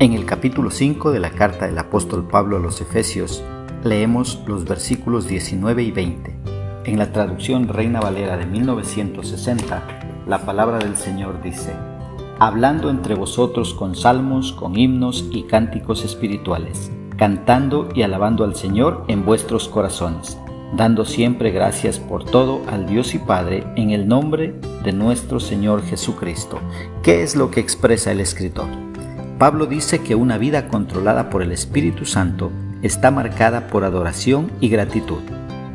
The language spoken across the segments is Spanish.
En el capítulo 5 de la carta del apóstol Pablo a los Efesios leemos los versículos 19 y 20. En la traducción Reina Valera de 1960, la palabra del Señor dice, hablando entre vosotros con salmos, con himnos y cánticos espirituales, cantando y alabando al Señor en vuestros corazones, dando siempre gracias por todo al Dios y Padre en el nombre de nuestro Señor Jesucristo. ¿Qué es lo que expresa el escritor? Pablo dice que una vida controlada por el Espíritu Santo está marcada por adoración y gratitud.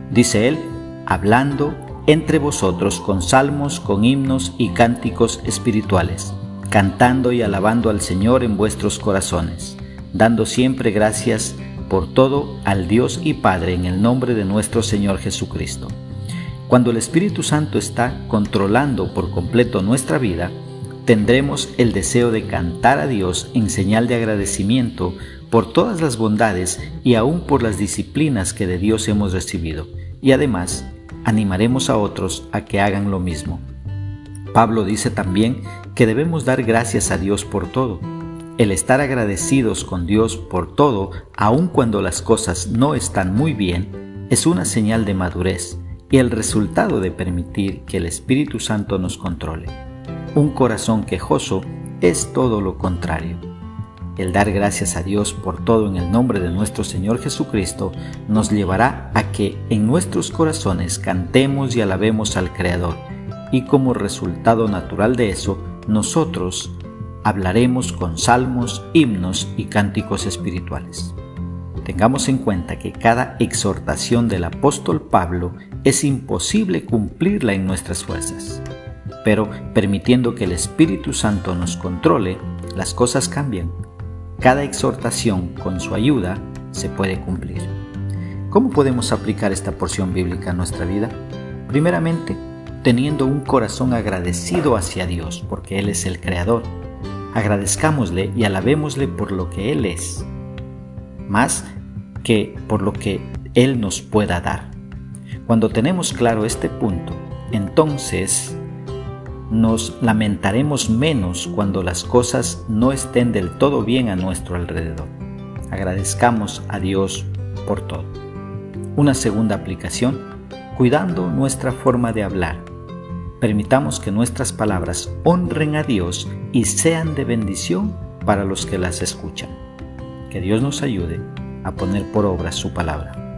Dice él, hablando entre vosotros con salmos, con himnos y cánticos espirituales, cantando y alabando al Señor en vuestros corazones, dando siempre gracias por todo al Dios y Padre en el nombre de nuestro Señor Jesucristo. Cuando el Espíritu Santo está controlando por completo nuestra vida, tendremos el deseo de cantar a Dios en señal de agradecimiento por todas las bondades y aún por las disciplinas que de Dios hemos recibido, y además animaremos a otros a que hagan lo mismo. Pablo dice también que debemos dar gracias a Dios por todo. El estar agradecidos con Dios por todo, aun cuando las cosas no están muy bien, es una señal de madurez y el resultado de permitir que el Espíritu Santo nos controle. Un corazón quejoso es todo lo contrario. El dar gracias a Dios por todo en el nombre de nuestro Señor Jesucristo nos llevará a que en nuestros corazones cantemos y alabemos al Creador y como resultado natural de eso, nosotros hablaremos con salmos, himnos y cánticos espirituales. Tengamos en cuenta que cada exhortación del apóstol Pablo es imposible cumplirla en nuestras fuerzas pero permitiendo que el Espíritu Santo nos controle, las cosas cambian. Cada exhortación con su ayuda se puede cumplir. ¿Cómo podemos aplicar esta porción bíblica a nuestra vida? Primeramente, teniendo un corazón agradecido hacia Dios, porque Él es el Creador. Agradezcámosle y alabémosle por lo que Él es, más que por lo que Él nos pueda dar. Cuando tenemos claro este punto, entonces nos lamentaremos menos cuando las cosas no estén del todo bien a nuestro alrededor. Agradezcamos a Dios por todo. Una segunda aplicación, cuidando nuestra forma de hablar. Permitamos que nuestras palabras honren a Dios y sean de bendición para los que las escuchan. Que Dios nos ayude a poner por obra su palabra.